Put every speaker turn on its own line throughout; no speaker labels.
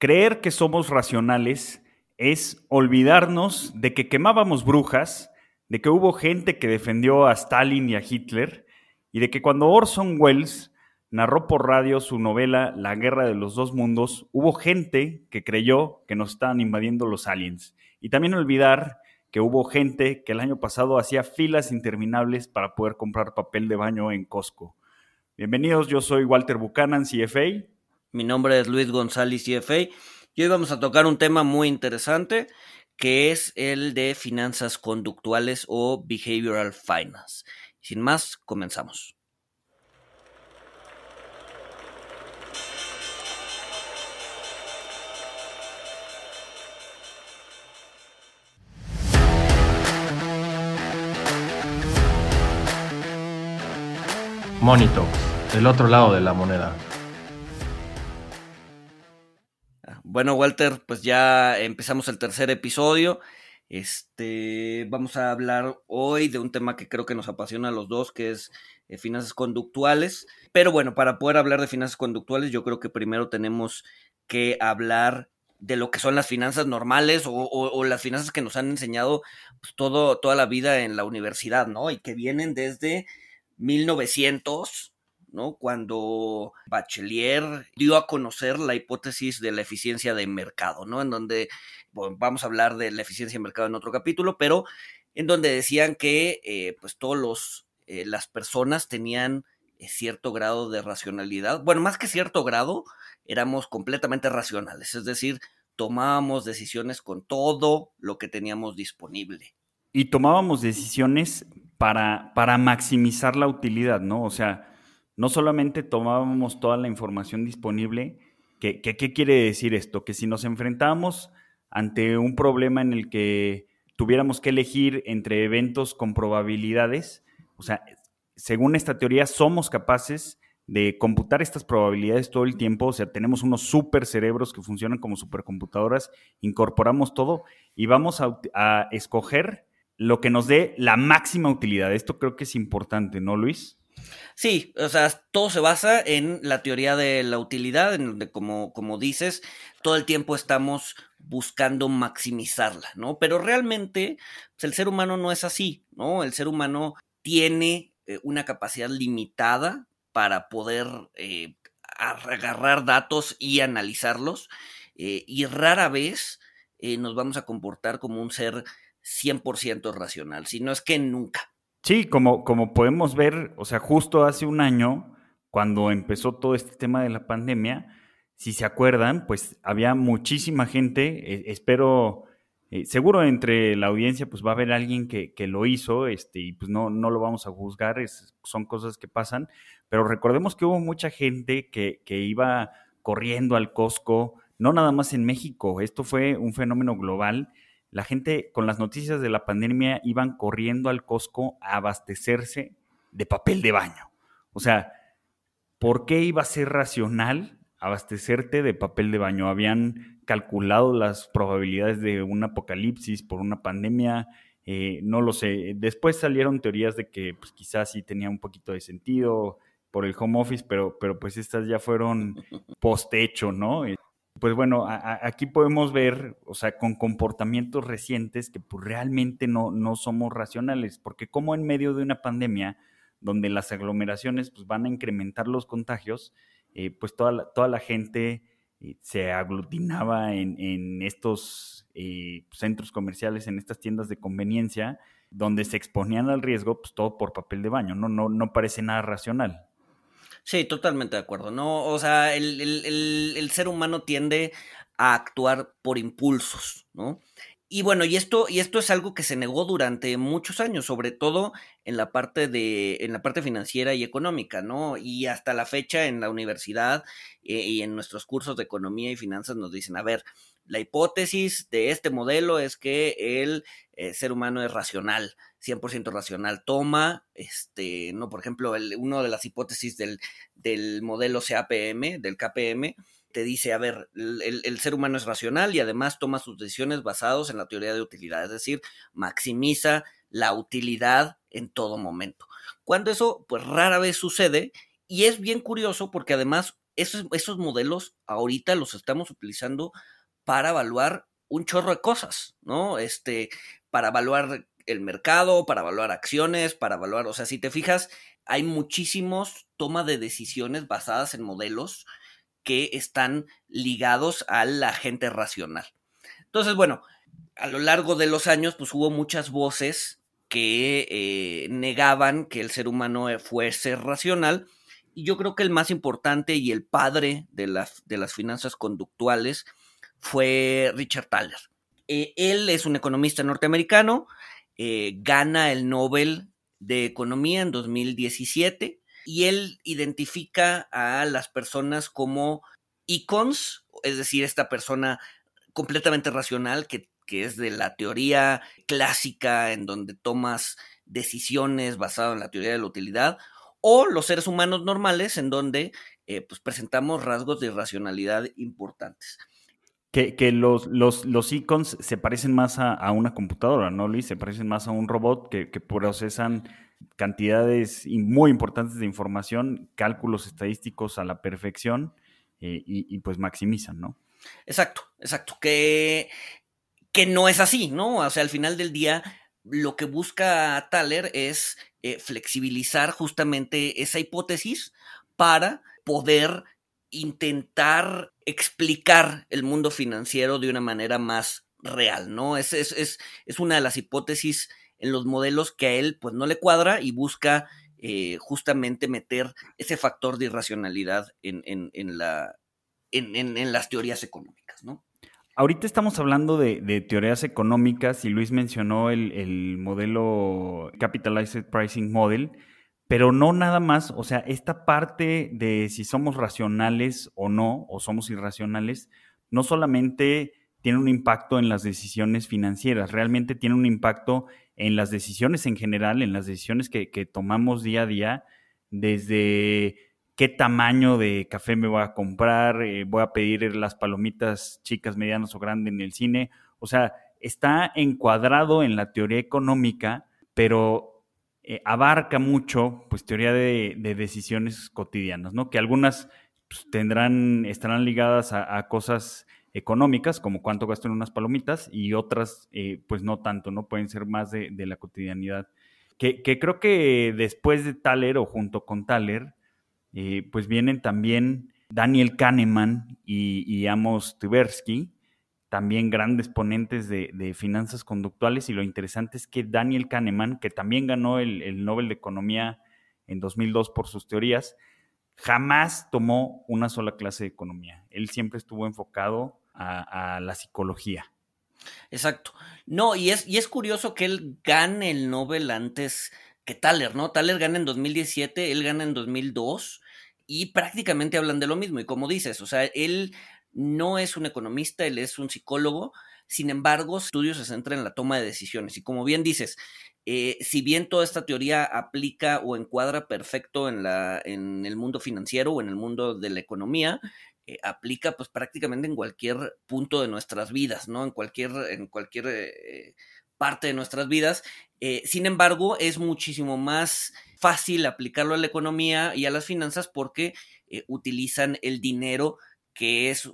Creer que somos racionales es olvidarnos de que quemábamos brujas, de que hubo gente que defendió a Stalin y a Hitler, y de que cuando Orson Welles narró por radio su novela La Guerra de los Dos Mundos, hubo gente que creyó que nos estaban invadiendo los aliens. Y también olvidar que hubo gente que el año pasado hacía filas interminables para poder comprar papel de baño en Costco. Bienvenidos, yo soy Walter Buchanan, CFA.
Mi nombre es Luis González, CFA. Y hoy vamos a tocar un tema muy interesante que es el de finanzas conductuales o behavioral finance. Sin más, comenzamos.
Monito, el otro lado de la moneda.
Bueno, Walter, pues ya empezamos el tercer episodio. Este, vamos a hablar hoy de un tema que creo que nos apasiona a los dos, que es eh, finanzas conductuales. Pero bueno, para poder hablar de finanzas conductuales, yo creo que primero tenemos que hablar de lo que son las finanzas normales o, las finanzas que nos han enseñado pues, todo, toda la vida en la universidad, ¿no? Y que vienen desde 1900, ¿no? Cuando Bachelier dio a conocer la hipótesis de la eficiencia de mercado, ¿no? En donde, vamos a hablar de la eficiencia de mercado en otro capítulo, pero en donde decían que, eh, pues, todos los, eh, las personas tenían eh, cierto grado de racionalidad. Bueno, más que cierto grado, éramos completamente racionales, es decir, tomábamos decisiones con todo lo que teníamos disponible.
Y tomábamos decisiones para, para maximizar la utilidad, ¿no? O sea, no solamente tomábamos toda la información disponible, ¿qué quiere decir esto? Que si nos enfrentábamos ante un problema en el que tuviéramos que elegir entre eventos con probabilidades, o sea, según esta teoría somos capaces de computar estas probabilidades todo el tiempo, o sea, tenemos unos super cerebros que funcionan como supercomputadoras, incorporamos todo y vamos a, a escoger lo que nos dé la máxima utilidad. Esto creo que es importante, ¿no, Luis?
Sí, o sea, todo se basa en la teoría de la utilidad, en donde, como, como dices, todo el tiempo estamos buscando maximizarla, ¿no? Pero realmente pues, el ser humano no es así, ¿no? El ser humano tiene eh, una capacidad limitada para poder eh, agarrar datos y analizarlos, eh, y rara vez nos vamos a comportar como un ser 100% racional, si no es que nunca.
Sí, como, como podemos ver, o sea, justo hace un año, cuando empezó todo este tema de la pandemia, si se acuerdan, pues había muchísima gente, eh, espero, eh, seguro entre la audiencia, pues va a haber alguien que, que lo hizo, este, y pues no, no lo vamos a juzgar, son cosas que pasan, pero recordemos que hubo mucha gente que, que iba corriendo al Costco, no nada más en México, esto fue un fenómeno global la gente con las noticias de la pandemia iban corriendo al Costco a abastecerse de papel de baño. O sea, ¿por qué iba a ser racional abastecerte de papel de baño? Habían calculado las probabilidades de un apocalipsis por una pandemia, eh, no lo sé. Después salieron teorías de que pues, quizás sí tenía un poquito de sentido por el home office, pero, pero pues estas ya fueron post-hecho, ¿no? Pues bueno, aquí podemos ver, o sea, con comportamientos recientes que pues realmente no, no somos racionales, porque como en medio de una pandemia donde las aglomeraciones pues van a incrementar los contagios, eh, pues toda la, toda la gente eh, se aglutinaba en, estos eh, centros comerciales, en estas tiendas de conveniencia, donde se exponían al riesgo, pues todo por papel de baño, no, no, no parece nada racional.
Sí, totalmente de acuerdo, ¿no? O sea, el, ser humano tiende a actuar por impulsos, ¿no? Y bueno, y esto, y esto es algo que se negó durante muchos años, sobre todo en la parte de, en la parte financiera y económica, ¿no? Y hasta la fecha en la universidad eh, y en nuestros cursos de economía y finanzas nos dicen, a ver, la hipótesis de este modelo es que el eh, ser humano es racional, 100% racional. Toma, este, no, por ejemplo, el, una de las hipótesis del, del, modelo CAPM, del KPM, te dice, a ver, el, el, ser humano es racional y además toma sus decisiones basados en la teoría de utilidad, es decir, maximiza la utilidad en todo momento. Cuando eso, pues rara vez sucede y es bien curioso porque además esos, esos modelos ahorita los estamos utilizando para evaluar un chorro de cosas, ¿no? Este, para evaluar el mercado, para evaluar acciones, para evaluar, o sea, si te fijas, hay muchísimos toma de decisiones basadas en modelos que están ligados a la gente racional. Entonces, bueno, a lo largo de los años, pues hubo muchas voces que eh, negaban que el ser humano eh, fuese racional. Y yo creo que el más importante y el padre de, de las finanzas conductuales fue Richard Thaler. Eh, él es un economista norteamericano, gana el Nobel de Economía en 2017 y él identifica a las personas como icons, es decir, esta persona completamente racional que, es de la teoría clásica en donde tomas decisiones basadas en la teoría de la utilidad, o los seres humanos normales en donde eh, pues presentamos rasgos de irracionalidad importantes.
Que, los, los, los, icons se parecen más a, una computadora, ¿no, Luis? Se parecen más a un robot que, procesan cantidades muy importantes de información, cálculos estadísticos a la perfección eh, y, pues maximizan, ¿no?
Exacto, exacto. Que, que no es así, ¿no? O sea, al final del día, lo que busca Thaler es eh, flexibilizar justamente esa hipótesis para poder intentar explicar el mundo financiero de una manera más real, ¿no? Es, es, es, es, una de las hipótesis en los modelos que a él pues no le cuadra y busca eh, justamente meter ese factor de irracionalidad en, en, en la, en, las teorías económicas, ¿no?
Ahorita estamos hablando de, teorías económicas y Luis mencionó el, el modelo Capitalized Pricing Model, pero no nada más, o sea, esta parte de si somos racionales o no, o somos irracionales, no solamente tiene un impacto en las decisiones financieras, realmente tiene un impacto en las decisiones en general, en las decisiones que, tomamos día a día, desde qué tamaño de café me voy a comprar, eh, voy a pedir las palomitas chicas, medianas o grandes en el cine, o sea, está encuadrado en la teoría económica, pero eh, abarca mucho, pues, teoría de, decisiones cotidianas, ¿no? Que algunas pues, tendrán, estarán ligadas a, cosas económicas, como cuánto gasto en unas palomitas, y otras, eh, pues, no tanto, ¿no? Pueden ser más de, la cotidianidad. Que, creo que después de Thaler o junto con Thaler, eh, pues vienen también Daniel Kahneman y, y Amos Tversky, también grandes ponentes de, finanzas conductuales y lo interesante es que Daniel Kahneman, que también ganó el, Nobel de Economía en 2002 por sus teorías, jamás tomó una sola clase de economía. Él siempre estuvo enfocado a, la psicología.
Exacto. No, y es, y es curioso que él gane el Nobel antes que Thaler, ¿no? Thaler gana en 2017, él gana en 2002 y prácticamente hablan de lo mismo. Y como dices, o sea, él no es un economista, él es un psicólogo, sin embargo, su estudio se centra en la toma de decisiones. Y como bien dices, eh, si bien toda esta teoría aplica o encuadra perfecto en, la, en el mundo financiero o en el mundo de la economía, eh, aplica pues prácticamente en cualquier punto de nuestras vidas, ¿no? En cualquier, en cualquier eh, parte de nuestras vidas. sin embargo, es muchísimo más fácil aplicarlo a la economía y a las finanzas porque utilizan el dinero que es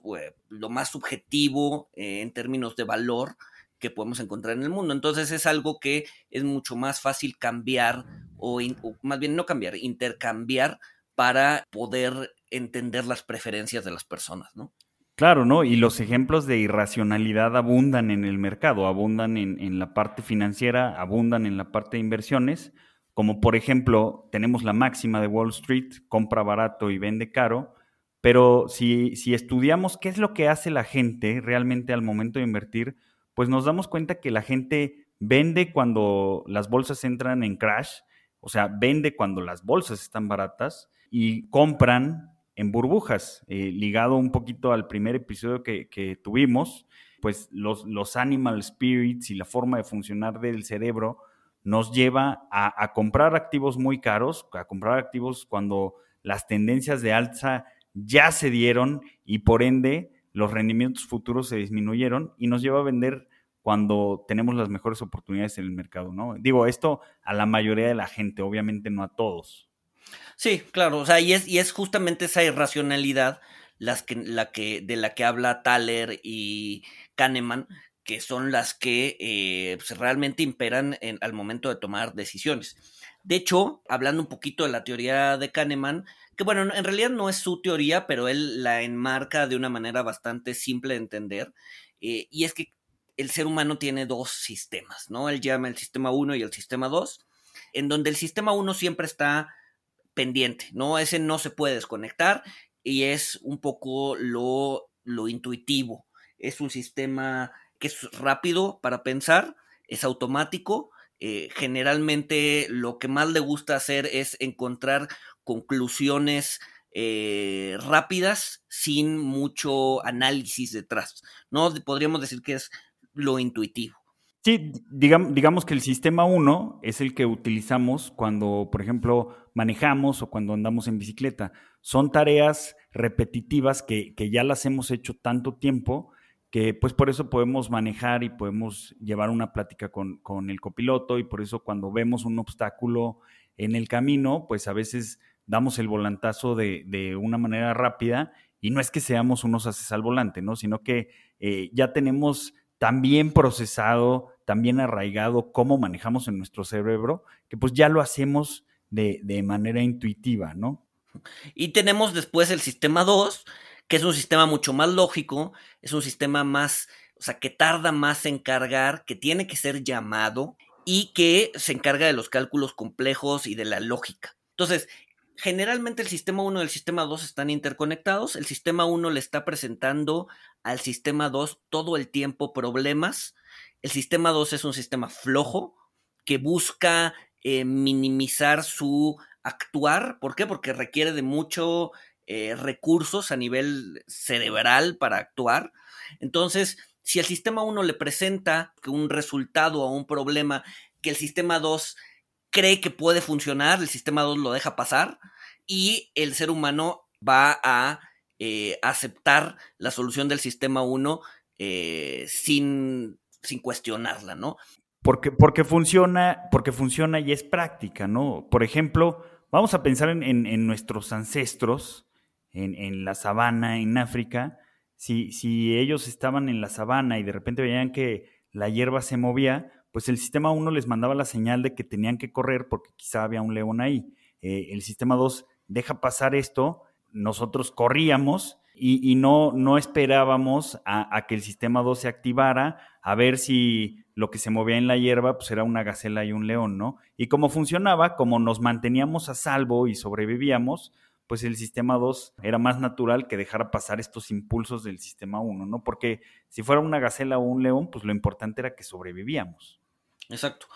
lo más subjetivo eh, en términos de valor que podemos encontrar en el mundo. Entonces es algo que es mucho más fácil cambiar o, más bien no cambiar, intercambiar para poder entender las preferencias de las personas, ¿no?
Claro, ¿no? Y los ejemplos de irracionalidad abundan en el mercado, abundan en, en, la parte financiera, abundan en la parte de inversiones, como por ejemplo tenemos la máxima de Wall Street, compra barato y vende caro, pero si, si estudiamos qué es lo que hace la gente realmente al momento de invertir, pues nos damos cuenta que la gente vende cuando las bolsas entran en crash, o sea, vende cuando las bolsas están baratas y compran en burbujas, eh, ligado un poquito al primer episodio que, tuvimos, pues los, los, animal spirits y la forma de funcionar del cerebro nos lleva a comprar activos muy caros, a comprar activos cuando las tendencias de alza ya se dieron y por ende los rendimientos futuros se disminuyeron y nos lleva a vender cuando tenemos las mejores oportunidades en el mercado, ¿no? Digo, esto a la mayoría de la gente, obviamente no a todos.
Sí, claro, o sea, y es, y es justamente esa irracionalidad las que, la que, de la que habla Thaler y Kahneman, que son las que eh, pues, realmente imperan en, al momento de tomar decisiones. De hecho, hablando un poquito de la teoría de Kahneman, que bueno, en realidad no es su teoría, pero él la enmarca de una manera bastante simple de entender, eh, y es que el ser humano tiene dos sistemas, ¿no? Él llama el sistema 1 y el sistema 2, en donde el sistema 1 siempre está pendiente, ¿no? Ese no se puede desconectar y es un poco lo, lo intuitivo. Es un sistema que es rápido para pensar, es automático. Eh, generalmente lo que más le gusta hacer es encontrar conclusiones eh, rápidas sin mucho análisis detrás. ¿no? Podríamos decir que es lo intuitivo.
Sí, digamos, que el sistema 1 es el que utilizamos cuando, por ejemplo, manejamos o cuando andamos en bicicleta. Son tareas repetitivas que, que ya las hemos hecho tanto tiempo que pues por eso podemos manejar y podemos llevar una plática con, con, el copiloto y por eso cuando vemos un obstáculo en el camino, pues a veces damos el volantazo de, de una manera rápida y no es que seamos unos haces al volante, ¿no? Sino que eh, ya tenemos tan bien procesado, tan bien arraigado cómo manejamos en nuestro cerebro, que pues ya lo hacemos de, de manera intuitiva, ¿no?
Y tenemos después el sistema 2, que es un sistema mucho más lógico, es un sistema más, o sea, que tarda más en cargar, que tiene que ser llamado y que se encarga de los cálculos complejos y de la lógica. Entonces, generalmente el sistema 1 y el sistema 2 están interconectados. El sistema 1 le está presentando al sistema 2 todo el tiempo problemas. El sistema 2 es un sistema flojo que busca eh, minimizar su actuar. ¿Por qué? Porque requiere de mucho eh, recursos a nivel cerebral para actuar. Entonces, si el sistema 1 le presenta un resultado o un problema que el sistema 2 cree que puede funcionar, el sistema 2 lo deja pasar y el ser humano va a eh, aceptar la solución del sistema 1 eh, sin, sin cuestionarla, ¿no?
Porque, porque, funciona, porque funciona y es práctica, ¿no? Por ejemplo, vamos a pensar en, en nuestros ancestros en, la sabana, en África, si, si ellos estaban en la sabana y de repente veían que la hierba se movía, pues el sistema 1 les mandaba la señal de que tenían que correr porque quizá había un león ahí. Eh, el sistema 2 deja pasar esto, nosotros corríamos y, no, no esperábamos a, que el sistema 2 se activara, a ver si lo que se movía en la hierba pues era una gacela y un león, ¿no? Y como funcionaba, como nos manteníamos a salvo y sobrevivíamos, pues el sistema 2 era más natural que dejara pasar estos impulsos del sistema 1, ¿no? Porque si fuera una gacela o un león, pues lo importante era que sobrevivíamos.
Exacto.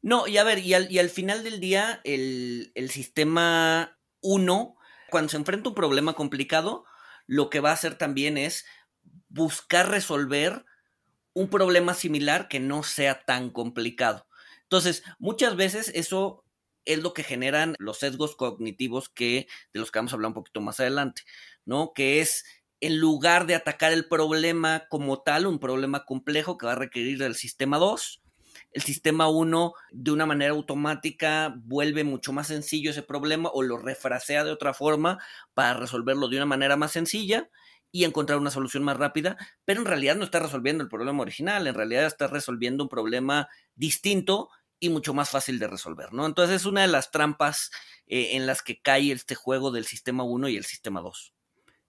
No, y a ver, y al, final del día, el, el sistema 1, cuando se enfrenta a un problema complicado, lo que va a hacer también es buscar resolver un problema similar que no sea tan complicado. Entonces, muchas veces eso es lo que generan los sesgos cognitivos que de los que vamos a hablar un poquito más adelante, ¿no? Que es en lugar de atacar el problema como tal, un problema complejo que va a requerir del sistema 2, el sistema 1 de una manera automática vuelve mucho más sencillo ese problema o lo refrasea de otra forma para resolverlo de una manera más sencilla y encontrar una solución más rápida, pero en realidad no está resolviendo el problema original, en realidad está resolviendo un problema distinto y mucho más fácil de resolver, ¿no? Entonces es una de las trampas eh, en las que cae este juego del sistema 1 y el sistema 2.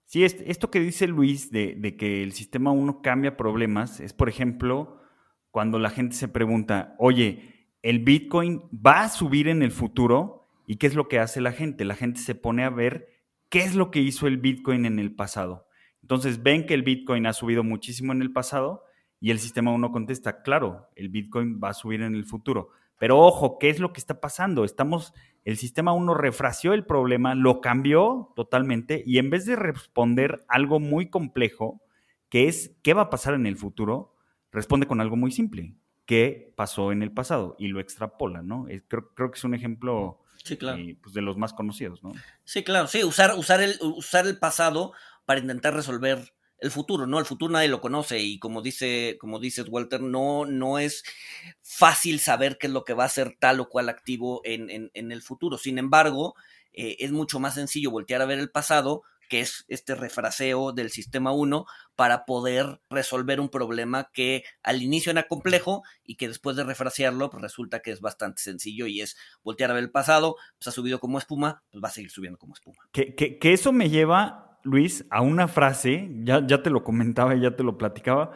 Sí, esto que dice Luis de, de que el sistema 1 cambia problemas es, por ejemplo, cuando la gente se pregunta, oye, ¿el Bitcoin va a subir en el futuro? ¿Y qué es lo que hace la gente? La gente se pone a ver qué es lo que hizo el Bitcoin en el pasado. Entonces ven que el Bitcoin ha subido muchísimo en el pasado y el sistema 1 contesta, claro, el Bitcoin va a subir en el futuro. Pero ojo, ¿qué es lo que está pasando? Estamos, el sistema 1 refració el problema, lo cambió totalmente y en vez de responder algo muy complejo, que es qué va a pasar en el futuro, responde con algo muy simple, qué pasó en el pasado y lo extrapola, ¿no? Creo, creo que es un ejemplo eh, pues de los más conocidos, ¿no?
Sí, claro, sí, usar, usar, el, usar el pasado para intentar resolver el futuro, ¿no? El futuro nadie lo conoce y como dice, como dices Walter, no, no es fácil saber qué es lo que va a ser tal o cual activo en, en, el futuro. Sin embargo, eh, es mucho más sencillo voltear a ver el pasado que es este refraseo del sistema 1 para poder resolver un problema que al inicio era complejo y que después de refrasearlo pues resulta que es bastante sencillo y es voltear a ver el pasado, pues ha subido como espuma, pues va a seguir subiendo como espuma.
Que, que, que eso me lleva, Luis, a una frase, ya, ya te lo comentaba ya te lo platicaba,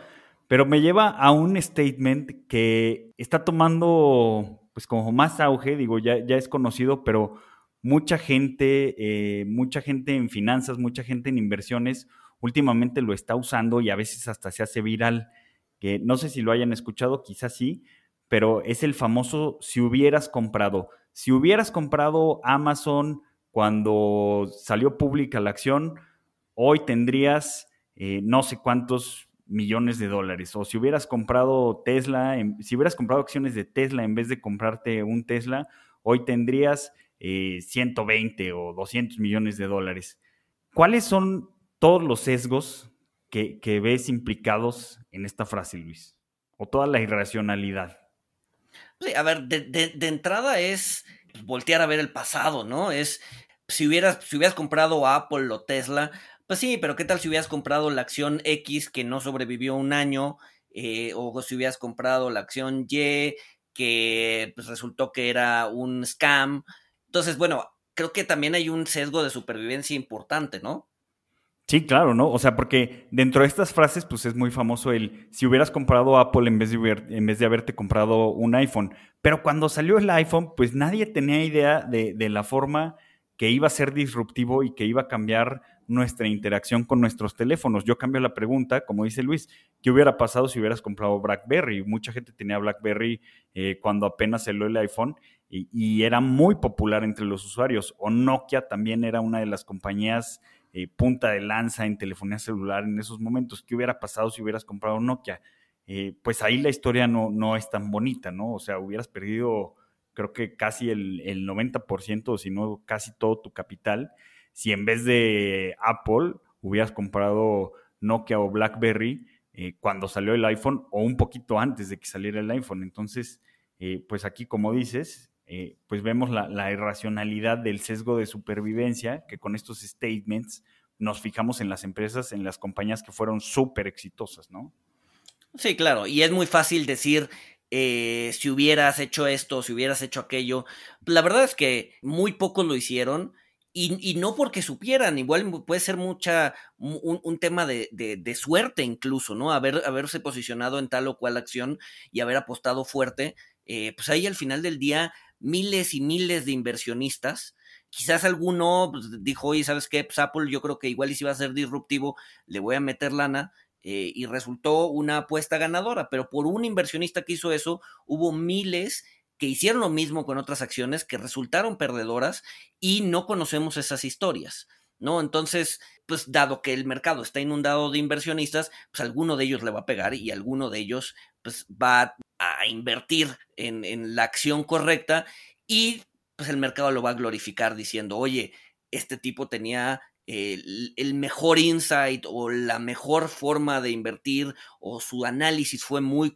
pero me lleva a un statement que está tomando pues como más auge, digo, ya, ya es conocido, pero mucha gente, eh, mucha gente en finanzas, mucha gente en inversiones, últimamente lo está usando y a veces hasta se hace viral. Que no sé si lo hayan escuchado, quizás sí, pero es el famoso si hubieras comprado. Si hubieras comprado Amazon cuando salió pública la acción, hoy tendrías eh, no sé cuántos millones de dólares. O si hubieras comprado Tesla, si hubieras comprado acciones de Tesla en vez de comprarte un Tesla, hoy tendrías 120 eh, o 200 millones de dólares. ¿Cuáles son todos los sesgos que, ves implicados en esta frase, Luis? O toda la irracionalidad.
Sí, a ver, de, entrada es voltear a ver el pasado, ¿no? Es, si hubieras, si hubieras comprado Apple o Tesla, pues sí, pero ¿qué tal si hubieras comprado la acción X que no sobrevivió un año? Eh, o si hubieras comprado la acción Y que pues, resultó que era un scam. Entonces, bueno, creo que también hay un sesgo de supervivencia importante, ¿no?
Sí, claro, ¿no? O sea, porque dentro de estas frases, pues es muy famoso el si hubieras comprado Apple en vez de, en vez de haberte comprado un iPhone. Pero cuando salió el iPhone, pues nadie tenía idea de, de la forma que iba a ser disruptivo y que iba a cambiar nuestra interacción con nuestros teléfonos. Yo cambio la pregunta, como dice Luis, ¿qué hubiera pasado si hubieras comprado BlackBerry? Mucha gente tenía BlackBerry eh, cuando apenas salió el iPhone y, era muy popular entre los usuarios. O Nokia también era una de las compañías eh, punta de lanza en telefonía celular en esos momentos. ¿Qué hubiera pasado si hubieras comprado Nokia? Eh, pues ahí la historia no, no es tan bonita, ¿no? O sea, hubieras perdido creo que casi el, el 90%, o si no, casi todo tu capital si en vez de Apple hubieras comprado Nokia o BlackBerry eh, cuando salió el iPhone o un poquito antes de que saliera el iPhone. Entonces, eh, pues aquí, como dices, eh, pues vemos la, irracionalidad del sesgo de supervivencia que con estos statements nos fijamos en las empresas, en las compañías que fueron súper exitosas, ¿no?
Sí, claro, y es muy fácil decir, si hubieras hecho esto, si hubieras hecho aquello. La verdad es que muy pocos lo hicieron y, no porque supieran, igual puede ser mucha, un, tema de, de, suerte incluso, ¿no? Haber, haberse posicionado en tal o cual acción y haber apostado fuerte, eh, pues ahí al final del día miles y miles de inversionistas, quizás alguno pues, dijo, oye, ¿sabes qué? Pues Apple yo creo que igual y si va a ser disruptivo, le voy a meter lana, eh, y resultó una apuesta ganadora, pero por un inversionista que hizo eso, hubo miles que hicieron lo mismo con otras acciones que resultaron perdedoras y no conocemos esas historias. ¿No? Entonces, pues dado que el mercado está inundado de inversionistas, pues alguno de ellos le va a pegar y alguno de ellos pues va a invertir en, en la acción correcta y pues el mercado lo va a glorificar diciendo, oye, este tipo tenía el, mejor insight o la mejor forma de invertir o su análisis fue muy,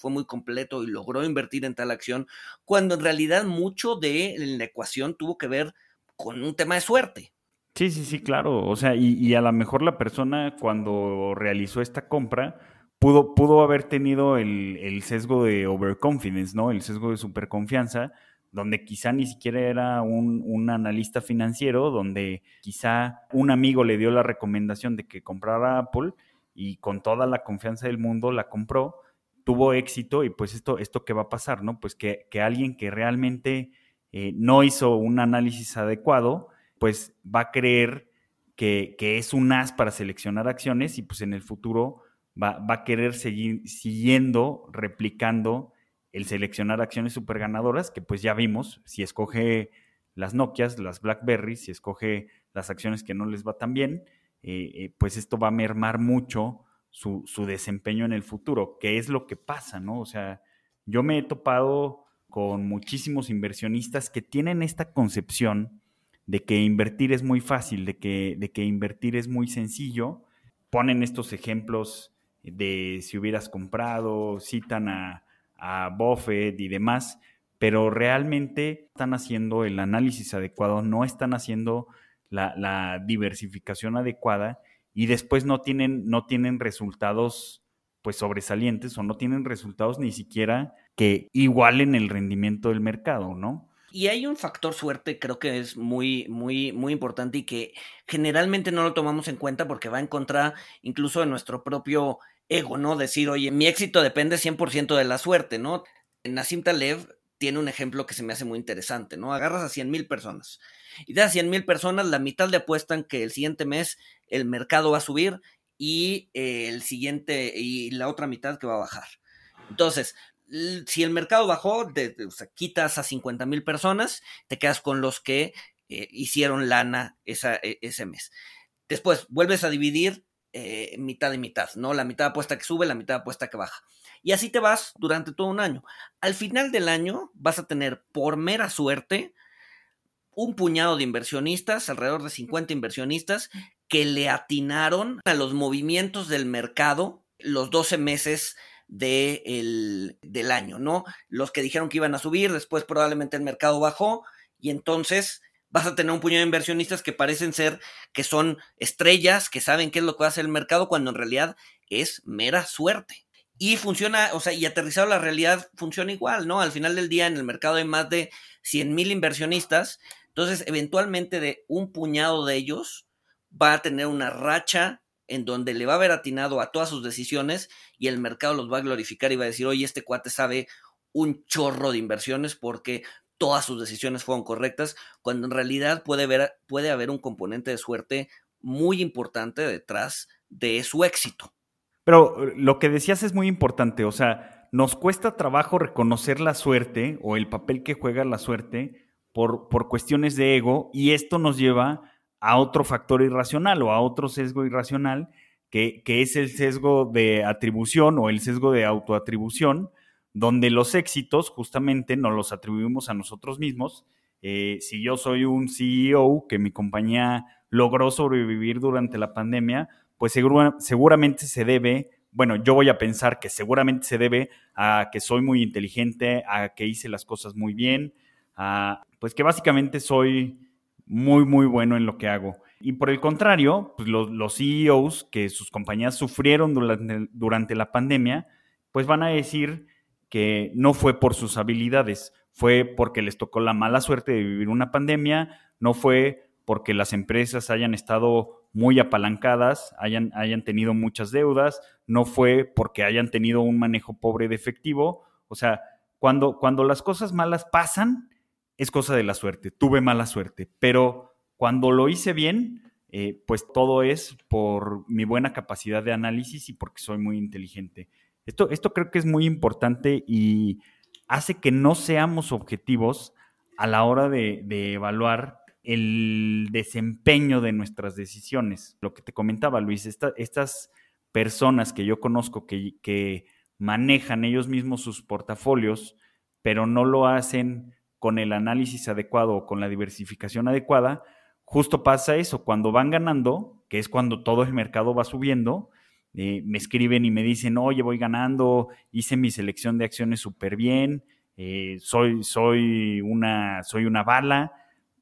fue muy completo y logró invertir en tal acción, cuando en realidad mucho de la ecuación tuvo que ver con un tema de suerte.
Sí, sí, sí, claro. O sea, y, a lo mejor la persona cuando realizó esta compra pudo, pudo haber tenido el, el sesgo de overconfidence, ¿no? El sesgo de superconfianza donde quizá ni siquiera era un, analista financiero, donde quizá un amigo le dio la recomendación de que comprara Apple y con toda la confianza del mundo la compró, tuvo éxito y pues esto, esto qué va a pasar, ¿no? Pues que, alguien que realmente eh, no hizo un análisis adecuado, pues va a creer que, es un as para seleccionar acciones y pues en el futuro va, va a querer seguir siguiendo, replicando el seleccionar acciones super ganadoras, que pues ya vimos, si escoge las Nokias, las BlackBerry, si escoge las acciones que no les va tan bien, eh, eh, pues esto va a mermar mucho su, desempeño en el futuro, que es lo que pasa, ¿no? O sea, yo me he topado con muchísimos inversionistas que tienen esta concepción de que invertir es muy fácil, de que, de que invertir es muy sencillo. Ponen estos ejemplos de si hubieras comprado, citan a, a Buffett y demás, pero realmente están haciendo el análisis adecuado, no están haciendo la, diversificación adecuada y después no tienen, no tienen resultados pues sobresalientes o no tienen resultados ni siquiera que igualen el rendimiento del mercado, ¿no?
Y hay un factor suerte, creo que es muy, muy, muy importante y que generalmente no lo tomamos en cuenta porque va en contra incluso de nuestro propio ego, ¿no? Decir, oye, mi éxito depende 100% de la suerte, ¿no? Nassim Taleb tiene un ejemplo que se me hace muy interesante, ¿no? Agarras a 100 mil personas y de esas 100 mil personas, la mitad le apuestan que el siguiente mes el mercado va a subir y eh, el siguiente y la otra mitad que va a bajar. Entonces, si el mercado bajó, de, quitas a 50 mil personas, te quedas con los que eh, hicieron lana e, ese mes. Después, vuelves a dividir eh, mitad y mitad, ¿no? La mitad apuesta que sube, la mitad apuesta que baja. Y así te vas durante todo un año. Al final del año vas a tener por mera suerte un puñado de inversionistas, alrededor de 50 inversionistas, que le atinaron a los movimientos del mercado los 12 meses de del año, ¿no? Los que dijeron que iban a subir, después probablemente el mercado bajó y entonces vas a tener un puñado de inversionistas que parecen ser que son estrellas, que saben qué es lo que hacer el mercado, cuando en realidad es mera suerte. Y funciona, o sea, y aterrizado la realidad funciona igual, ¿no? Al final del día en el mercado hay más de 100 mil inversionistas, entonces eventualmente de un puñado de ellos va a tener una racha en donde le va a haber atinado a todas sus decisiones y el mercado los va a glorificar y va a decir, oye, este cuate sabe un chorro de inversiones porque todas sus decisiones fueron correctas, cuando en realidad puede, haber, puede haber un componente de suerte muy importante detrás de su éxito.
Pero eh, lo que decías es muy importante, o sea, nos cuesta trabajo reconocer la suerte o el papel que juega la suerte por, por cuestiones de ego y esto nos lleva a otro factor irracional o a otro sesgo irracional que, que es el sesgo de atribución o el sesgo de autoatribución, donde los éxitos justamente nos los atribuimos a nosotros mismos. Eh, si yo soy un CEO que mi compañía logró sobrevivir durante la pandemia, pues seguramente se debe, bueno, yo voy a pensar que seguramente se debe a que soy muy inteligente, a que hice las cosas muy bien, a pues que básicamente soy muy, muy bueno en lo que hago. Y por el contrario, pues los, CEOs que sus compañías sufrieron durante la pandemia, pues van a decir que no fue por sus habilidades, fue porque les tocó la mala suerte de vivir una pandemia, no fue porque las empresas hayan estado muy apalancadas, hayan, hayan tenido muchas deudas, no fue porque hayan tenido un manejo pobre de efectivo. O sea, cuando, cuando las cosas malas pasan, es cosa de la suerte, tuve mala suerte, pero cuando lo hice bien, eh, pues todo es por mi buena capacidad de análisis y porque soy muy inteligente. Esto, esto creo que es muy importante y hace que no seamos objetivos a la hora de, evaluar el desempeño de nuestras decisiones. Lo que te comentaba, Luis, estas personas que yo conozco que, que manejan ellos mismos sus portafolios, pero no lo hacen con el análisis adecuado o con la diversificación adecuada, justo pasa eso, cuando van ganando, que es cuando todo el mercado va subiendo, eh, me escriben y me dicen, oye, voy ganando, hice mi selección de acciones súper bien, eh, soy, soy, una, soy una bala,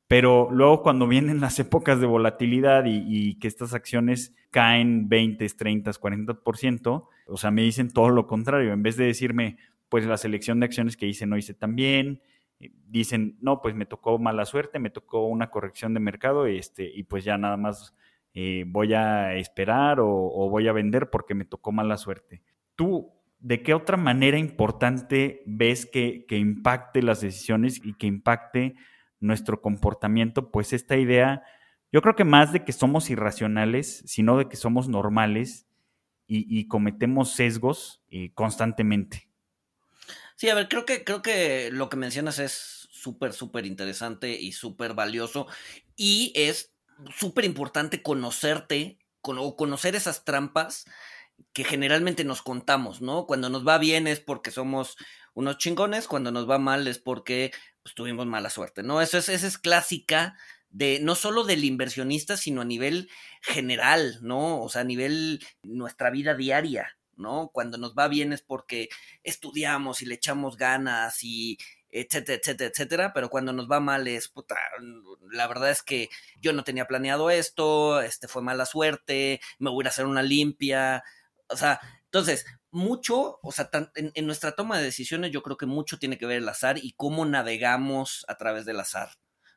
pero luego cuando vienen las épocas de volatilidad y, que estas acciones caen 20, 30, 40%, o sea, me dicen todo lo contrario, en vez de decirme, pues la selección de acciones que hice no hice tan bien, eh, dicen, no, pues me tocó mala suerte, me tocó una corrección de mercado este, y pues ya nada más eh, voy a esperar o, voy a vender porque me tocó mala suerte. ¿Tú de qué otra manera importante ves que, impacte las decisiones y que impacte nuestro comportamiento? Pues esta idea, yo creo que más de que somos irracionales, sino de que somos normales y, cometemos sesgos eh, constantemente.
Sí, a ver, creo que, creo que lo que mencionas es súper, súper interesante y súper valioso. Y es súper importante conocerte o conocer esas trampas que generalmente nos contamos, ¿no? Cuando nos va bien es porque somos unos chingones, cuando nos va mal es porque pues, tuvimos mala suerte, ¿no? Eso es, esa es clásica de no solo del inversionista, sino a nivel general, ¿no? O sea, a nivel nuestra vida diaria, ¿no? Cuando nos va bien es porque estudiamos y le echamos ganas y etcétera, etcétera, etcétera, pero cuando nos va mal es, puta, la verdad es que yo no tenía planeado esto, este fue mala suerte, me voy a hacer una limpia, o sea, entonces, mucho, o sea, en, en, nuestra toma de decisiones yo creo que mucho tiene que ver el azar y cómo navegamos a través del azar,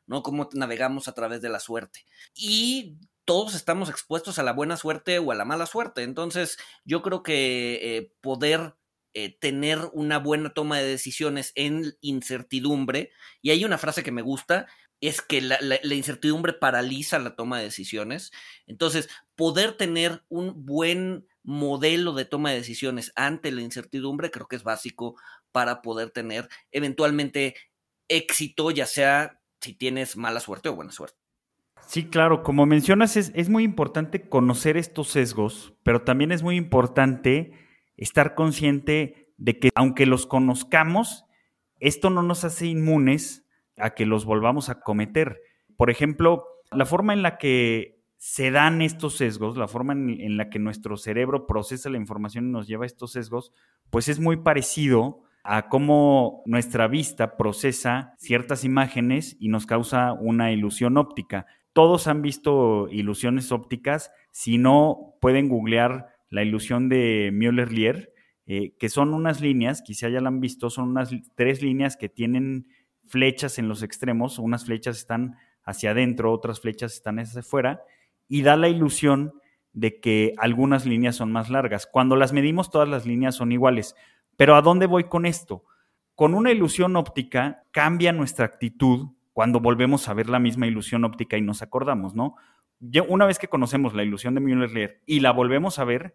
¿no? Cómo navegamos a través de la suerte. Y todos estamos expuestos a la buena suerte o a la mala suerte. Entonces, yo creo que eh, poder eh, tener una buena toma de decisiones en incertidumbre, y hay una frase que me gusta, es que la, incertidumbre paraliza la toma de decisiones. Entonces, poder tener un buen modelo de toma de decisiones ante la incertidumbre creo que es básico para poder tener eventualmente éxito, ya sea si tienes mala suerte o buena suerte.
Sí, claro, como mencionas, es, es, muy importante conocer estos sesgos, pero también es muy importante estar consciente de que aunque los conozcamos, esto no nos hace inmunes a que los volvamos a cometer. Por ejemplo, la forma en la que se dan estos sesgos, la forma en, la que nuestro cerebro procesa la información y nos lleva a estos sesgos, pues es muy parecido a cómo nuestra vista procesa ciertas imágenes y nos causa una ilusión óptica. Todos han visto ilusiones ópticas, si no pueden googlear la ilusión de Müller-Lyer, eh, que son unas líneas, quizá ya la han visto, son unas tres líneas que tienen flechas en los extremos, unas flechas están hacia adentro, otras flechas están hacia afuera, y da la ilusión de que algunas líneas son más largas. Cuando las medimos, todas las líneas son iguales. Pero ¿a dónde voy con esto? Con una ilusión óptica cambia nuestra actitud cuando volvemos a ver la misma ilusión óptica y nos acordamos, ¿no? Una vez que conocemos la ilusión de Müller-Lyer y la volvemos a ver,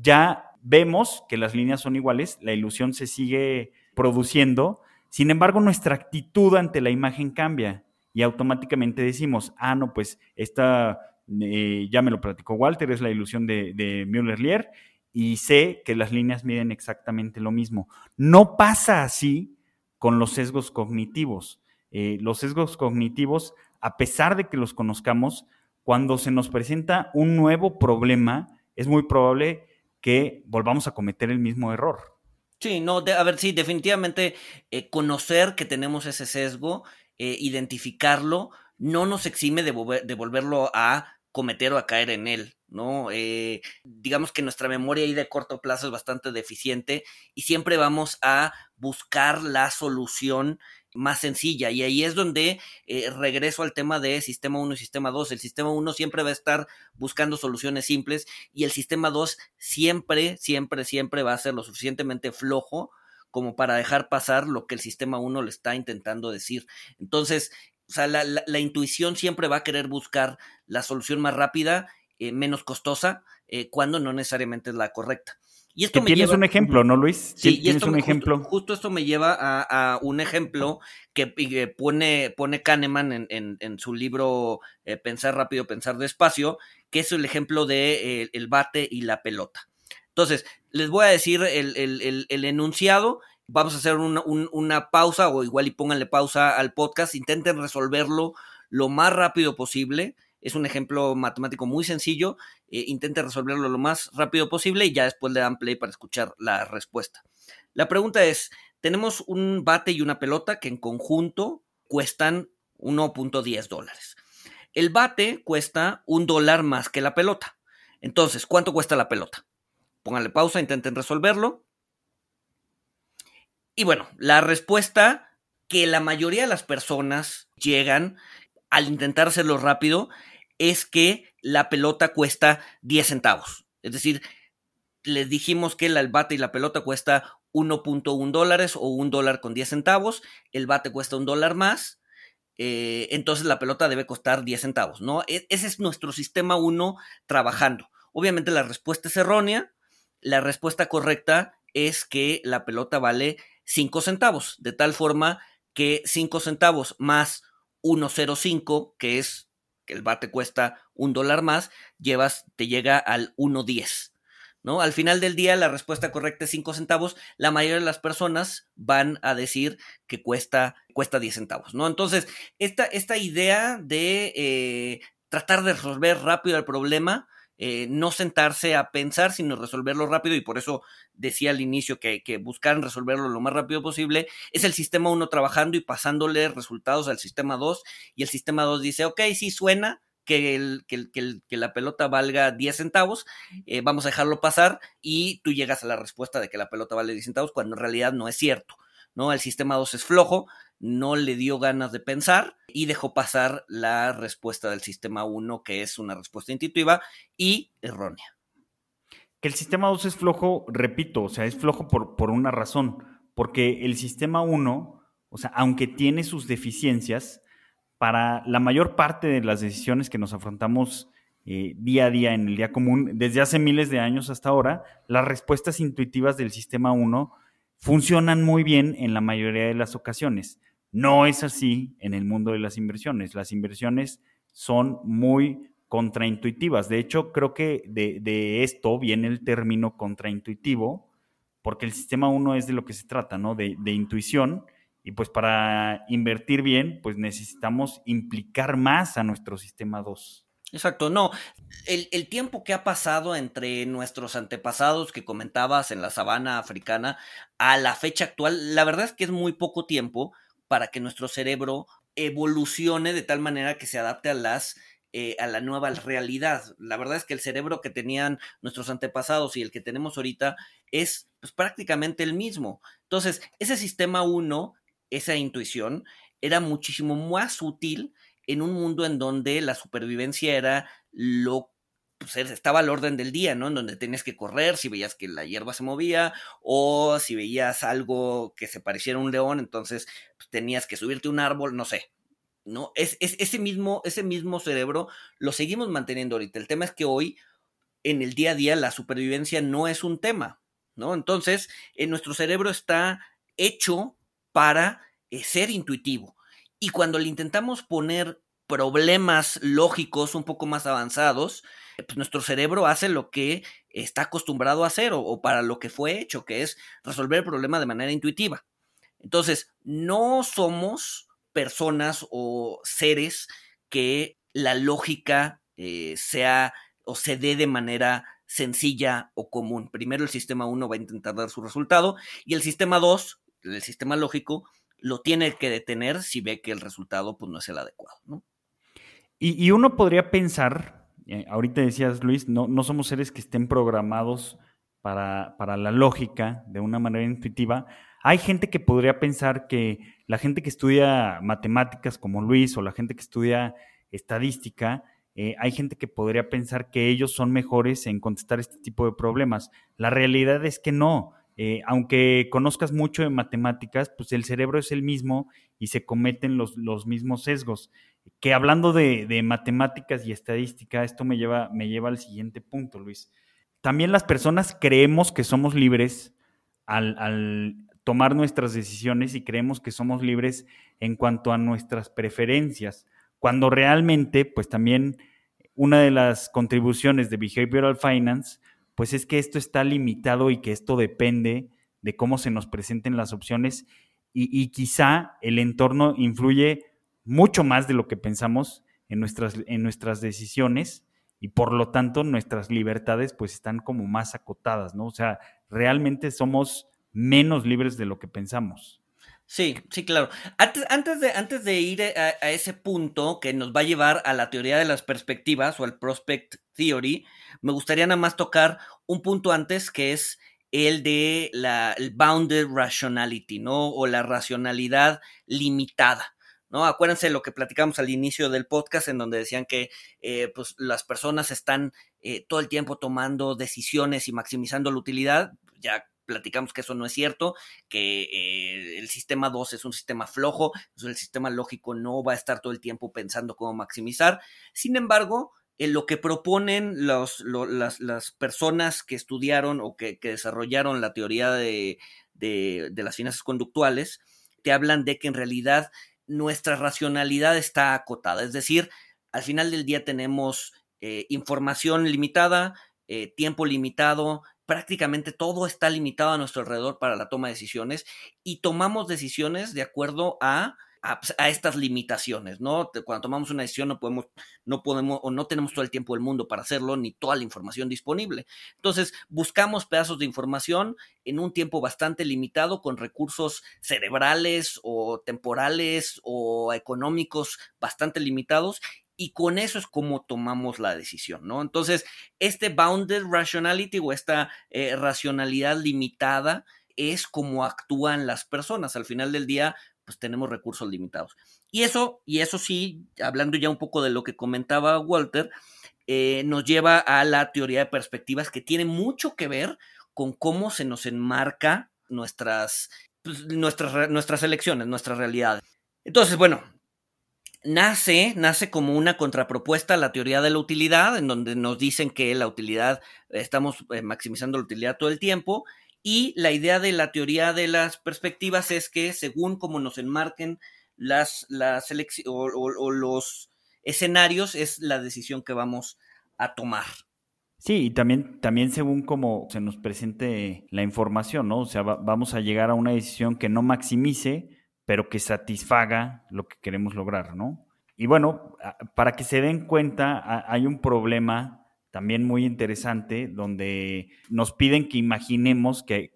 ya vemos que las líneas son iguales, la ilusión se sigue produciendo, sin embargo nuestra actitud ante la imagen cambia y automáticamente decimos, ah, no, pues esta eh, ya me lo platicó Walter, es la ilusión de, de Müller-Lyer, y sé que las líneas miden exactamente lo mismo. No pasa así con los sesgos cognitivos. Eh, los sesgos cognitivos, a pesar de que los conozcamos, cuando se nos presenta un nuevo problema, es muy probable que volvamos a cometer el mismo error.
Sí, no, a ver, sí, definitivamente eh, conocer que tenemos ese sesgo, identificarlo, no nos exime de, de volverlo a cometer o a caer en él, ¿no? Eh, digamos que nuestra memoria ahí de corto plazo es bastante deficiente y siempre vamos a buscar la solución más sencilla y ahí es donde eh, regreso al tema de sistema 1 y sistema 2. El sistema 1 siempre va a estar buscando soluciones simples y el sistema 2 siempre, siempre, siempre va a ser lo suficientemente flojo como para dejar pasar lo que el sistema 1 le está intentando decir. Entonces, o sea, la, la, intuición siempre va a querer buscar la solución más rápida, eh, menos costosa, eh, cuando no necesariamente es la correcta.
Y esto me tienes un ejemplo, ¿no, Luis?
Sí, y esto un ejemplo. Justo, esto me lleva a, a un ejemplo que, que, pone, pone Kahneman en, en, en su libro eh, Pensar rápido, pensar despacio, que es el ejemplo de eh, el bate y la pelota. Entonces, les voy a decir el, el, el enunciado vamos a hacer una, una, pausa o igual y pónganle pausa al podcast, intenten resolverlo lo más rápido posible. Es un ejemplo matemático muy sencillo, eh, intenten resolverlo lo más rápido posible y ya después le dan play para escuchar la respuesta. La pregunta es, tenemos un bate y una pelota que en conjunto cuestan 1.10 dólares. El bate cuesta un dólar más que la pelota. Entonces, ¿cuánto cuesta la pelota? Pónganle pausa, intenten resolverlo. Y bueno, la respuesta que la mayoría de las personas llegan al intentar hacerlo rápido es que la pelota cuesta 10 centavos. Es decir, les dijimos que el bate y la pelota cuesta 1.1 dólares o un dólar con 10 centavos. El bate cuesta un dólar más. Eh, entonces la pelota debe costar 10 centavos, ¿no? E, ese es nuestro sistema 1 trabajando. Obviamente la respuesta es errónea. La respuesta correcta es que la pelota vale 5 centavos, de tal forma que 5 centavos más 1.05, que es que el bate cuesta un dólar más, llevas, te llega al 1.10. ¿No? Al final del día la respuesta correcta es 5 centavos, la mayoría de las personas van a decir que cuesta, cuesta 10 centavos, ¿no? Entonces, esta, esta idea de eh, tratar de resolver rápido el problema eh, no sentarse a pensar, sino resolverlo rápido, y por eso decía al inicio que, que buscaran resolverlo lo más rápido posible, es el sistema 1 trabajando y pasándole resultados al sistema 2, y el sistema 2 dice, ok, sí suena, que, el, que, que, la pelota valga 10 centavos, eh, vamos a dejarlo pasar y tú llegas a la respuesta de que la pelota vale 10 centavos cuando en realidad no es cierto, ¿no? El sistema 2 es flojo, no le dio ganas de pensar y dejó pasar la respuesta del sistema 1, que es una respuesta intuitiva y errónea.
Que el sistema 2 es flojo, repito, o sea, es flojo por, por una razón, porque el sistema 1, o sea, aunque tiene sus deficiencias, para la mayor parte de las decisiones que nos afrontamos eh, día a día en el día común, desde hace miles de años hasta ahora, las respuestas intuitivas del sistema 1 funcionan muy bien en la mayoría de las ocasiones. No es así en el mundo de las inversiones. Las inversiones son muy contraintuitivas. De hecho, creo que de, esto viene el término contraintuitivo, porque el sistema 1 es de lo que se trata, ¿no? De, intuición. Y pues para invertir bien, pues necesitamos implicar más a nuestro sistema 2.
Exacto, no. El, el, tiempo que ha pasado entre nuestros antepasados que comentabas en la sabana africana a la fecha actual, la verdad es que es muy poco tiempo para que nuestro cerebro evolucione de tal manera que se adapte a las eh, a la nueva realidad. La verdad es que el cerebro que tenían nuestros antepasados y el que tenemos ahorita es pues, prácticamente el mismo. Entonces, ese sistema 1, esa intuición, era muchísimo más útil en un mundo en donde la supervivencia era lo pues estaba al orden del día, ¿no? En donde tenías que correr si veías que la hierba se movía o si veías algo que se pareciera a un león, entonces pues, tenías que subirte a un árbol, no sé. ¿No? Es, es, ese, mismo, ese mismo cerebro lo seguimos manteniendo ahorita. El tema es que hoy, en el día a día, la supervivencia no es un tema, ¿no? Entonces, en nuestro cerebro está hecho para eh, ser intuitivo. Y cuando le intentamos poner problemas lógicos un poco más avanzados, pues nuestro cerebro hace lo que está acostumbrado a hacer o, para lo que fue hecho, que es resolver el problema de manera intuitiva. Entonces, no somos personas o seres que la lógica eh, sea o se dé de manera sencilla o común. Primero el sistema 1 va a intentar dar su resultado y el sistema 2, el sistema lógico, lo tiene que detener si ve que el resultado pues, no es el adecuado. ¿no?
Y, uno podría pensar, eh, ahorita decías Luis, no, no somos seres que estén programados para, para la lógica de una manera intuitiva. Hay gente que podría pensar que la gente que estudia matemáticas como Luis o la gente que estudia estadística, eh, hay gente que podría pensar que ellos son mejores en contestar este tipo de problemas. La realidad es que no. Eh, aunque conozcas mucho de matemáticas, pues el cerebro es el mismo y se cometen los, los mismos sesgos. Que hablando de, matemáticas y estadística, esto me lleva, me lleva al siguiente punto, Luis. También las personas creemos que somos libres al, al tomar nuestras decisiones y creemos que somos libres en cuanto a nuestras preferencias, cuando realmente, pues también una de las contribuciones de Behavioral Finance, pues es que esto está limitado y que esto depende de cómo se nos presenten las opciones y, y quizá el entorno influye mucho más de lo que pensamos en nuestras, en nuestras decisiones y por lo tanto nuestras libertades pues están como más acotadas, ¿no? O sea, realmente somos menos libres de lo que pensamos.
Sí, sí, claro. Antes, antes, de, antes de ir a, ese punto que nos va a llevar a la teoría de las perspectivas o al prospect theory, me gustaría nada más tocar un punto antes que es el de la bounded rationality, ¿no? O la racionalidad limitada. ¿no? Acuérdense lo que platicamos al inicio del podcast, en donde decían que eh, pues, las personas están eh, todo el tiempo tomando decisiones y maximizando la utilidad. Ya platicamos que eso no es cierto, que eh, el sistema 2 es un sistema flojo, el sistema lógico no va a estar todo el tiempo pensando cómo maximizar. Sin embargo, lo que proponen los, las, personas que estudiaron o que, desarrollaron la teoría de, de, de las finanzas conductuales, te hablan de que en realidad nuestra racionalidad está acotada. Es decir, al final del día tenemos eh, información limitada, eh, tiempo limitado, prácticamente todo está limitado a nuestro alrededor para la toma de decisiones y tomamos decisiones de acuerdo a, pues, a, estas limitaciones, ¿no? Cuando tomamos una decisión no podemos, no podemos o no tenemos todo el tiempo del mundo para hacerlo, ni toda la información disponible. Entonces, buscamos pedazos de información en un tiempo bastante limitado con recursos cerebrales o temporales o económicos bastante limitados y con eso es como tomamos la decisión, ¿no? Entonces, este bounded rationality o esta eh, racionalidad limitada es como actúan las personas. Al final del día, pues tenemos recursos limitados. Y eso, y eso sí, hablando ya un poco de lo que comentaba Walter, eh, nos lleva a la teoría de perspectivas que tiene mucho que ver con cómo se nos enmarca nuestras, pues, nuestras, nuestras elecciones, nuestra realidad. Entonces, bueno, nace, nace como una contrapropuesta a la teoría de la utilidad, en donde nos dicen que la utilidad, estamos eh, maximizando la utilidad todo el tiempo, y la idea de la teoría de las perspectivas es que según como nos enmarquen las, las o, los escenarios, es la decisión que vamos a tomar.
Sí, y también, también según como se nos presente la información, ¿no? O sea, vamos a llegar a una decisión que no maximice, pero que satisfaga lo que queremos lograr, ¿no? Y bueno, para que se den cuenta, hay un problema también muy interesante, donde nos piden que imaginemos que,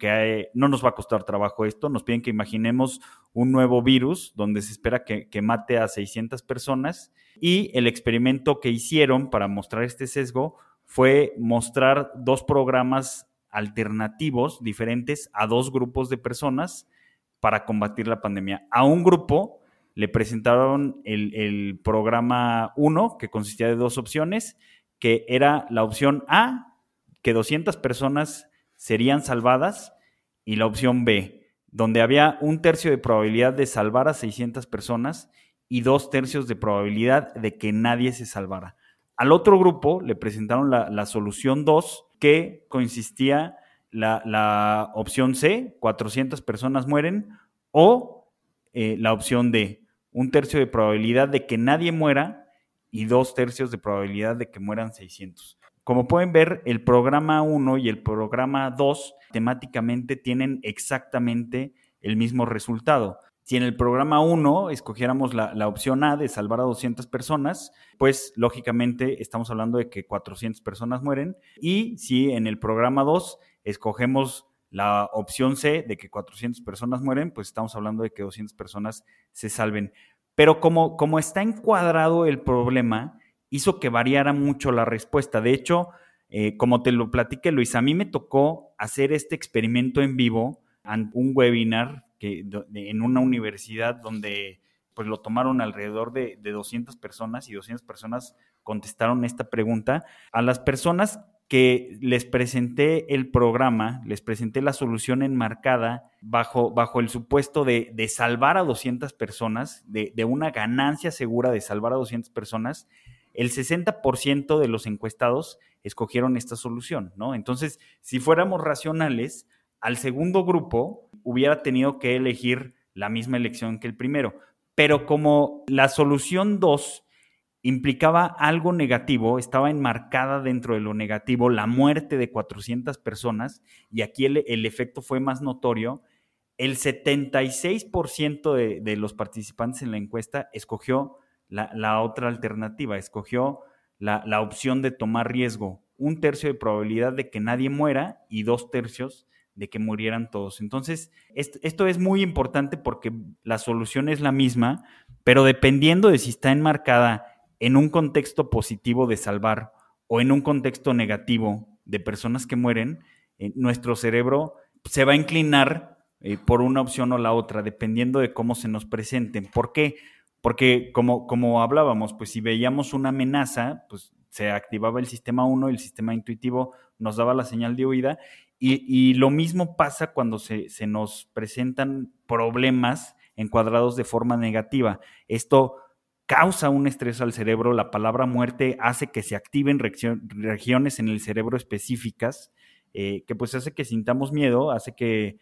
no nos va a costar trabajo esto, nos piden que imaginemos un nuevo virus donde se espera que, mate a 600 personas y el experimento que hicieron para mostrar este sesgo fue mostrar dos programas alternativos diferentes a dos grupos de personas para combatir la pandemia. A un grupo le presentaron el, el programa 1, que consistía de dos opciones, que era la opción A, que 200 personas serían salvadas, y la opción B, donde había un tercio de probabilidad de salvar a 600 personas y dos tercios de probabilidad de que nadie se salvara. Al otro grupo le presentaron la, solución 2, que consistía la, la, opción C, 400 personas mueren, o eh, la opción D, un tercio de probabilidad de que nadie muera y dos tercios de probabilidad de que mueran 600. Como pueden ver, el programa 1 y el programa 2 temáticamente tienen exactamente el mismo resultado. Si en el programa 1 escogiéramos la, la, opción A de salvar a 200 personas, pues lógicamente estamos hablando de que 400 personas mueren. Y si en el programa 2 escogemos la opción C de que 400 personas mueren, pues estamos hablando de que 200 personas se salven. Pero como, como está encuadrado el problema, hizo que variara mucho la respuesta. De hecho, eh, como te lo platiqué, Luis, a mí me tocó hacer este experimento en vivo, un webinar que, en una universidad donde pues lo tomaron alrededor de, de 200 personas y 200 personas contestaron esta pregunta. A las personas que les presenté el programa, les presenté la solución enmarcada bajo, bajo el supuesto de, salvar a 200 personas, de, una ganancia segura de salvar a 200 personas, el 60% de los encuestados escogieron esta solución, ¿no? Entonces, si fuéramos racionales, al segundo grupo hubiera tenido que elegir la misma elección que el primero. Pero como la solución 2 implicaba algo negativo, estaba enmarcada dentro de lo negativo la muerte de 400 personas, y aquí el, efecto fue más notorio, el 76% de, de, los participantes en la encuesta escogió la, otra alternativa, escogió la, la, opción de tomar riesgo, un tercio de probabilidad de que nadie muera y dos tercios de que murieran todos. Entonces, esto es muy importante porque la solución es la misma, pero dependiendo de si está enmarcada en un contexto positivo de salvar o en un contexto negativo de personas que mueren, eh, nuestro cerebro se va a inclinar eh, por una opción o la otra, dependiendo de cómo se nos presenten. ¿Por qué? Porque como, como hablábamos, pues si veíamos una amenaza, pues se activaba el sistema 1, el sistema intuitivo nos daba la señal de huida, y, y lo mismo pasa cuando se, se nos presentan problemas encuadrados de forma negativa. Esto causa un estrés al cerebro, la palabra muerte hace que se activen regiones en el cerebro específicas, eh, que pues hace que sintamos miedo, hace que,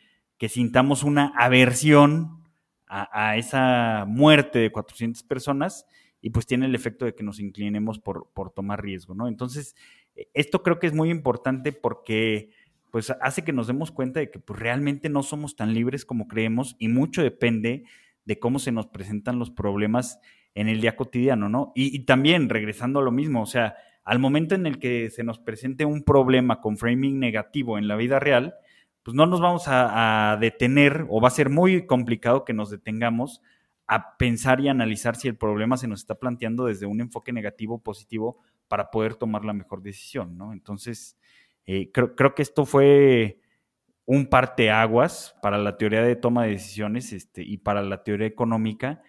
sintamos una aversión a, esa muerte de 400 personas y pues tiene el efecto de que nos inclinemos por, por tomar riesgo, ¿no? Entonces, e, esto creo que es muy importante porque pues hace que nos demos cuenta de que pues, realmente no somos tan libres como creemos y mucho depende de cómo se nos presentan los problemas en el día cotidiano, ¿no? Y, también, regresando a lo mismo, o sea, al momento en el que se nos presente un problema con framing negativo en la vida real, pues no nos vamos a, detener o va a ser muy complicado que nos detengamos a pensar y analizar si el problema se nos está planteando desde un enfoque negativo o positivo para poder tomar la mejor decisión, ¿no? Entonces, eh, creo, creo, que esto fue un parteaguas para la teoría de toma de decisiones este, y para la teoría económica.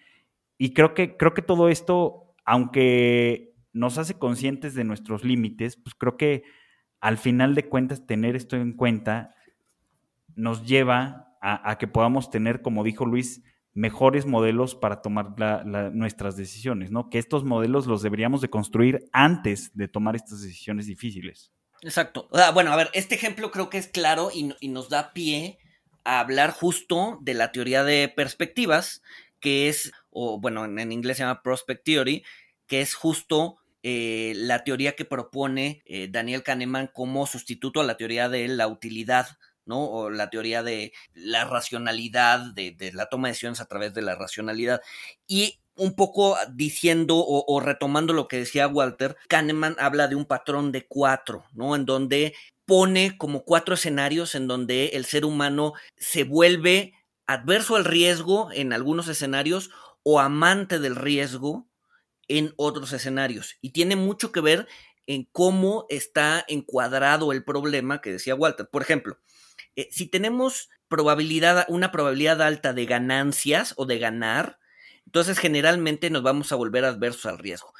Y creo que, creo que todo esto, aunque nos hace conscientes de nuestros límites, pues creo que al final de cuentas tener esto en cuenta nos lleva a, que podamos tener, como dijo Luis, mejores modelos para tomar nuestras decisiones, ¿no? Que estos modelos los deberíamos de construir antes de tomar estas decisiones difíciles.
Exacto. bueno, a ver, este ejemplo creo que es claro y, nos da pie a hablar justo de la teoría de perspectivas, que es, o bueno, en, inglés se llama Prospect Theory, que es justo eh, la teoría que propone eh, Daniel Kahneman como sustituto a la teoría de la utilidad, ¿no? O la teoría de la racionalidad, de, de la toma de decisiones a través de la racionalidad. Y un poco diciendo o, retomando lo que decía Walter, Kahneman habla de un patrón de cuatro, ¿no? En donde pone como cuatro escenarios en donde el ser humano se vuelve adverso al riesgo en algunos escenarios o amante del riesgo en otros escenarios. Y tiene mucho que ver en cómo está encuadrado el problema que decía Walter. Por ejemplo, eh, si tenemos probabilidad, una probabilidad alta de ganancias o de ganar, entonces, generalmente nos vamos a volver adversos al riesgo.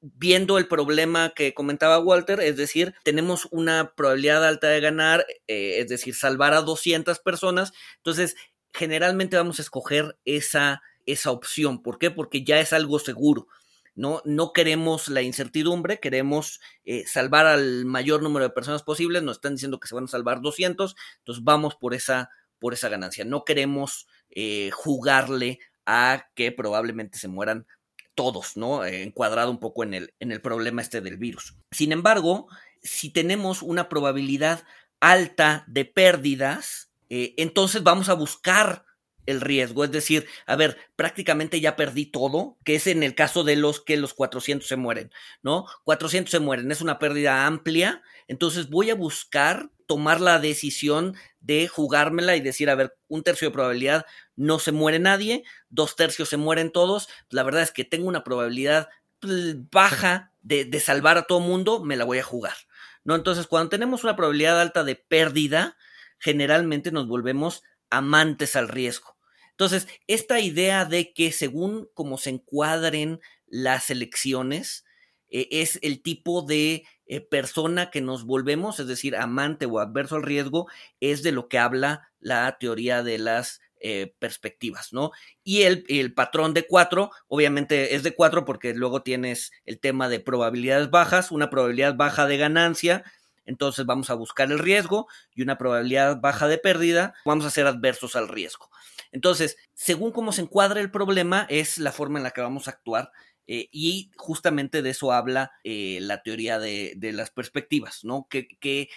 Viendo el problema que comentaba Walter, es decir, tenemos una probabilidad alta de ganar, eh, es decir, salvar a 200 personas, entonces generalmente vamos a escoger esa, esa opción. ¿Por qué? Porque ya es algo seguro. No, no queremos la incertidumbre, queremos eh, salvar al mayor número de personas posibles, nos están diciendo que se van a salvar 200, entonces vamos por esa, por esa ganancia. No queremos eh, jugarle a que probablemente se mueran todos, ¿no? Encuadrado un poco en el, en el problema este del virus. Sin embargo, si tenemos una probabilidad alta de pérdidas, eh, entonces vamos a buscar el riesgo, es decir, a ver, prácticamente ya perdí todo, que es en el caso de los que los 400 se mueren, ¿no? 400 se mueren, es una pérdida amplia, entonces voy a buscar tomar la decisión de jugármela y decir, a ver, un tercio de probabilidad no se muere nadie, dos tercios se mueren todos, la verdad es que tengo una probabilidad pues, baja de, salvar a todo mundo, me la voy a jugar, ¿no? Entonces, cuando tenemos una probabilidad alta de pérdida, generalmente nos volvemos amantes al riesgo. Entonces, esta idea de que según cómo se encuadren las elecciones, eh, es el tipo de eh, persona que nos volvemos, es decir, amante o adverso al riesgo, es de lo que habla la teoría de las eh, perspectivas, ¿no? Y el, el, patrón de cuatro, obviamente es de cuatro porque luego tienes el tema de probabilidades bajas, una probabilidad baja de ganancia, entonces vamos a buscar el riesgo y una probabilidad baja de pérdida, vamos a ser adversos al riesgo. Entonces, según cómo se encuadra el problema, es la forma en la que vamos a actuar eh, y justamente de eso habla eh, la teoría de, las perspectivas, ¿no? Que,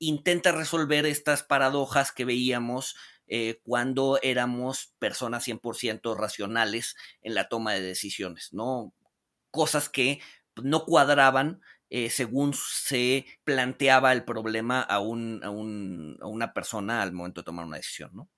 intenta resolver estas paradojas que veíamos eh, cuando éramos personas 100% racionales en la toma de decisiones, ¿no? Cosas que no cuadraban eh, según se planteaba el problema a, un, a, un, a, una persona al momento de tomar una decisión, ¿no?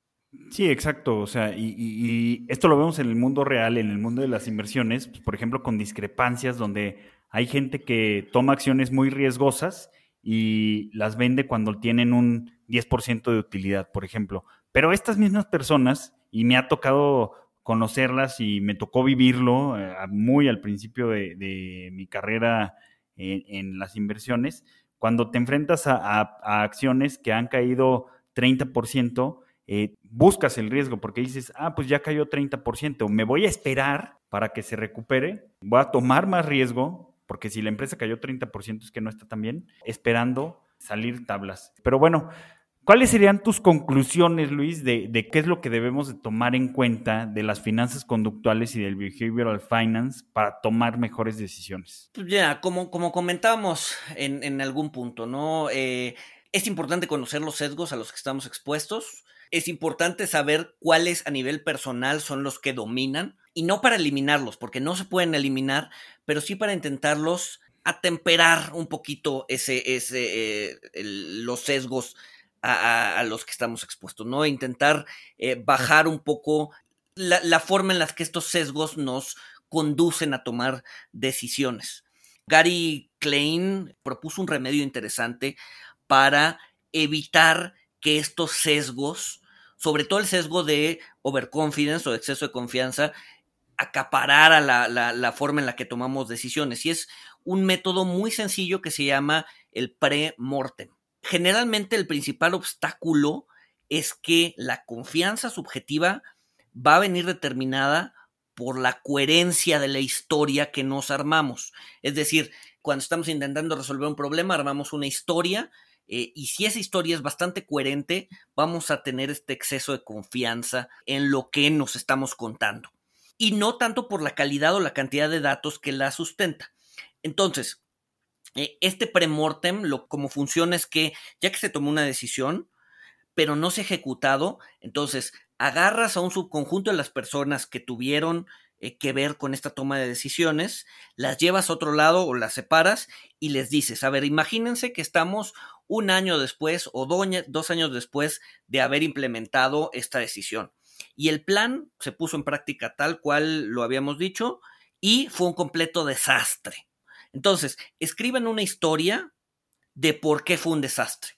Sí, exacto. O sea, y, y, esto lo vemos en el mundo real, en el mundo de las inversiones, pues, por ejemplo, con discrepancias donde hay gente que toma acciones muy riesgosas y las vende cuando tienen un 10% de utilidad, por ejemplo. Pero estas mismas personas, y me ha tocado conocerlas y me tocó vivirlo eh, muy al principio de, mi carrera en, las inversiones, cuando te enfrentas a, acciones que han caído 30%, eh, buscas el riesgo porque dices, ah, pues ya cayó 30%, me voy a esperar para que se recupere, voy a tomar más riesgo, porque si la empresa cayó 30% es que no está tan bien, esperando salir tablas. Pero bueno, ¿Cuáles serían tus conclusiones, Luis, de, qué es lo que debemos de tomar en cuenta de las finanzas conductuales y del behavioral finance para tomar mejores decisiones?
Pues ya, como, como comentábamos en, algún punto, ¿no? Eh, es importante conocer los sesgos a los que estamos expuestos. Es importante saber cuáles a nivel personal son los que dominan y no para eliminarlos, porque no se pueden eliminar, pero sí para intentarlos atemperar un poquito ese, ese, eh, los sesgos a, los que estamos expuestos, ¿no? Intentar eh, bajar un poco la, la, forma en la que estos sesgos nos conducen a tomar decisiones. Gary Klein propuso un remedio interesante para evitar que estos sesgos, sobre todo el sesgo de overconfidence o exceso de confianza, acaparara la, la, forma en la que tomamos decisiones. Y es un método muy sencillo que se llama el pre-mortem. Generalmente el principal obstáculo es que la confianza subjetiva va a venir determinada por la coherencia de la historia que nos armamos. Es decir, cuando estamos intentando resolver un problema, armamos una historia eh, y si esa historia es bastante coherente, vamos a tener este exceso de confianza en lo que nos estamos contando. Y no tanto por la calidad o la cantidad de datos que la sustenta. Entonces, este premortem, lo, como funciona es que ya que se tomó una decisión, pero no se ha ejecutado, entonces agarras a un subconjunto de las personas que tuvieron eh, que ver con esta toma de decisiones, las llevas a otro lado o las separas y les dices, a ver, imagínense que estamos un año después o dos años después de haber implementado esta decisión. Y el plan se puso en práctica tal cual lo habíamos dicho y fue un completo desastre. Entonces, escriban una historia de por qué fue un desastre.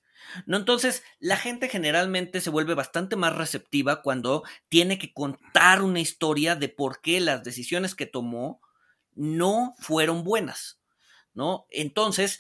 ¿no? Entonces, la gente generalmente se vuelve bastante más receptiva cuando tiene que contar una historia de por qué las decisiones que tomó no fueron buenas, ¿no? Entonces,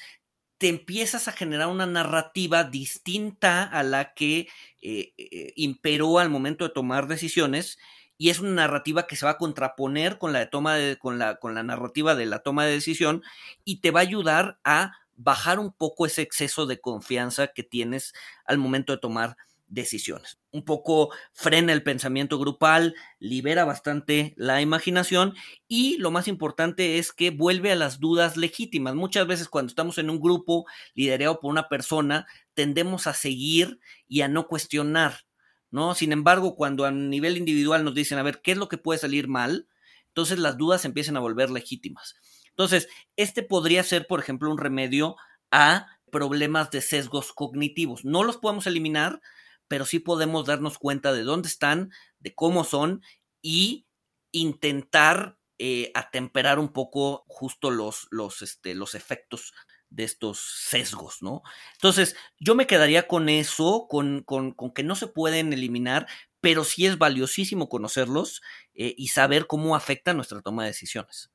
te empiezas a generar una narrativa distinta a la que eh, eh, imperó al momento de tomar decisiones y es una narrativa que se va a contraponer con la toma de, con la, con la narrativa de la toma de decisión y te va a ayudar a bajar un poco ese exceso de confianza que tienes al momento de tomar decisiones. Un poco frena el pensamiento grupal, libera bastante la imaginación y lo más importante es que vuelve a las dudas legítimas. Muchas veces cuando estamos en un grupo liderado por una persona, tendemos a seguir y a no cuestionar, ¿no? Sin embargo, cuando a nivel individual nos dicen, a ver, ¿qué es lo que puede salir mal? Entonces las dudas empiezan a volver legítimas. Entonces, este podría ser, por ejemplo, un remedio a problemas de sesgos cognitivos. No los podemos eliminar, pero sí podemos darnos cuenta de dónde están, de cómo son y intentar eh, atemperar un poco justo los, los, este, los efectos de estos sesgos, ¿no? Entonces, yo me quedaría con eso, con, con, con que no se pueden eliminar, pero sí es valiosísimo conocerlos eh, y saber cómo afecta nuestra toma de decisiones.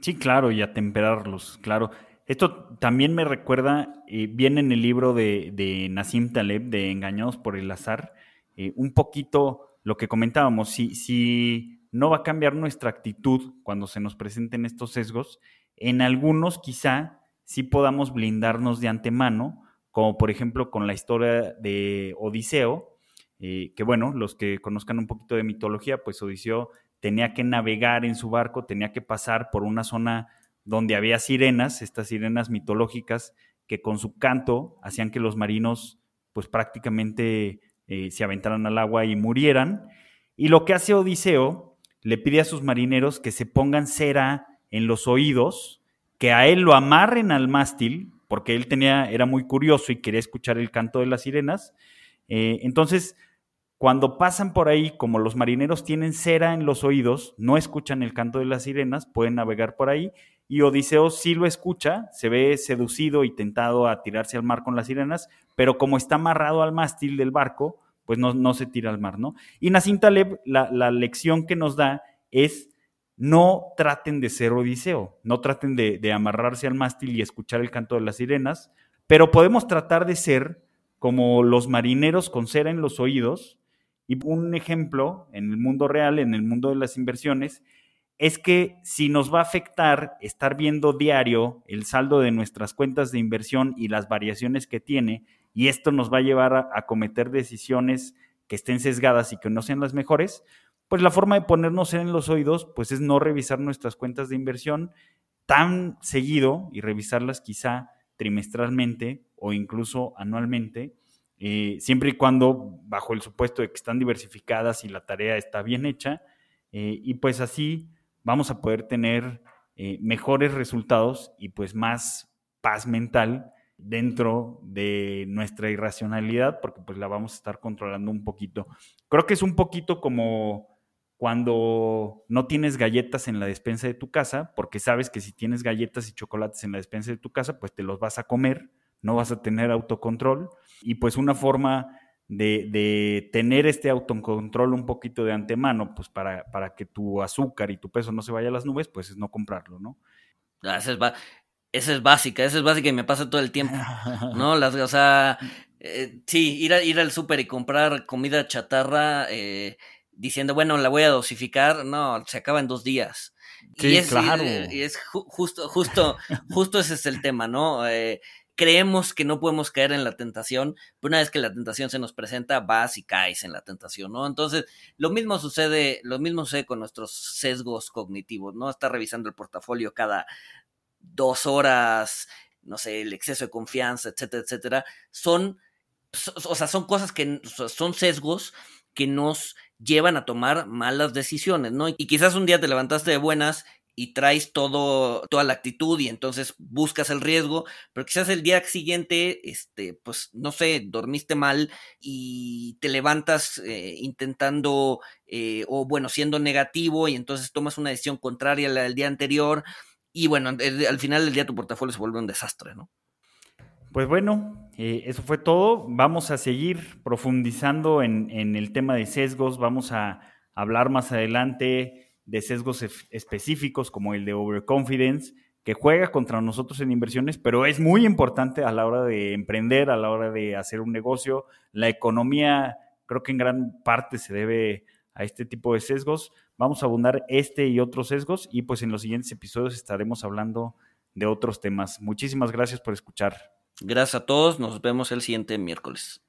Sí, claro, y atemperarlos, claro. Esto también me recuerda, eh, viene en el libro de, de Nassim Taleb, de Engañados por el Azar, eh, un poquito lo que comentábamos, si, si no va a cambiar nuestra actitud cuando se nos presenten estos sesgos, en algunos quizá sí podamos blindarnos de antemano, como por ejemplo con la historia de Odiseo, eh, que bueno, los que conozcan un poquito de mitología, pues Odiseo tenía que navegar en su barco, tenía que pasar por una zona donde había sirenas, estas sirenas mitológicas, que con su canto hacían que los marinos pues prácticamente eh, se aventaran al agua y murieran. Y lo que hace Odiseo, le pide a sus marineros que se pongan cera en los oídos, que a él lo amarren al mástil, porque él tenía, era muy curioso y quería escuchar el canto de las sirenas. Eh, entonces, cuando pasan por ahí, como los marineros tienen cera en los oídos, no escuchan el canto de las sirenas, pueden navegar por ahí, y Odiseo sí lo escucha, se ve seducido y tentado a tirarse al mar con las sirenas, pero como está amarrado al mástil del barco, pues no, no se tira al mar, ¿no? Y Nassim Taleb, la, la lección que nos da es no traten de ser Odiseo, no traten de, amarrarse al mástil y escuchar el canto de las sirenas, pero podemos tratar de ser como los marineros con cera en los oídos, y un ejemplo en el mundo real, en el mundo de las inversiones, es que si nos va a afectar estar viendo diario el saldo de nuestras cuentas de inversión y las variaciones que tiene, y esto nos va a llevar a, cometer decisiones que estén sesgadas y que no sean las mejores, pues la forma de ponernos en los oídos, pues es no revisar nuestras cuentas de inversión tan seguido y revisarlas quizá trimestralmente o incluso anualmente eh, siempre y cuando bajo el supuesto de que están diversificadas y la tarea está bien hecha, eh, y pues así vamos a poder tener eh, mejores resultados y pues más paz mental dentro de nuestra irracionalidad, porque pues la vamos a estar controlando un poquito. Creo que es un poquito como cuando no tienes galletas en la despensa de tu casa, porque sabes que si tienes galletas y chocolates en la despensa de tu casa, pues te los vas a comer, no vas a tener autocontrol. Y pues una forma de, tener este autocontrol un poquito de antemano, pues para, para, que tu azúcar y tu peso no se vaya a las nubes, pues es no comprarlo, ¿no?
Ah, esa es, esa es básica, esa es básica y me pasa todo el tiempo, ¿no? Las, o sea, eh, sí, ir, a, ir al súper y comprar comida chatarra eh, diciendo, bueno, la voy a dosificar, no, se acaba en dos días.
Sí,
y es,
claro.
Y, es justo, justo, justo ese es el tema, ¿no? Eh, creemos que no podemos caer en la tentación, pero una vez que la tentación se nos presenta, vas y caes en la tentación, ¿no? Entonces, lo mismo sucede, lo mismo sucede con nuestros sesgos cognitivos, ¿no? Está revisando el portafolio cada dos horas, no sé, el exceso de confianza, etcétera, etcétera. Son, o sea, son cosas que son sesgos que nos llevan a tomar malas decisiones, ¿no? Y quizás un día te levantaste de buenas y traes todo, toda la actitud y entonces buscas el riesgo, pero quizás el día siguiente, este, pues no sé, dormiste mal y te levantas eh, intentando eh, o bueno, siendo negativo y entonces tomas una decisión contraria a la del día anterior y bueno, al final del día tu portafolio se vuelve un desastre, ¿no?
Pues bueno, eh, eso fue todo. Vamos a seguir profundizando en, en el tema de sesgos, vamos a hablar más adelante de sesgos específicos como el de overconfidence, que juega contra nosotros en inversiones, pero es muy importante a la hora de emprender, a la hora de hacer un negocio. La economía creo que en gran parte se debe a este tipo de sesgos. Vamos a abundar este y otros sesgos y pues en los siguientes episodios estaremos hablando de otros temas. Muchísimas gracias por escuchar.
Gracias a todos, nos vemos el siguiente miércoles.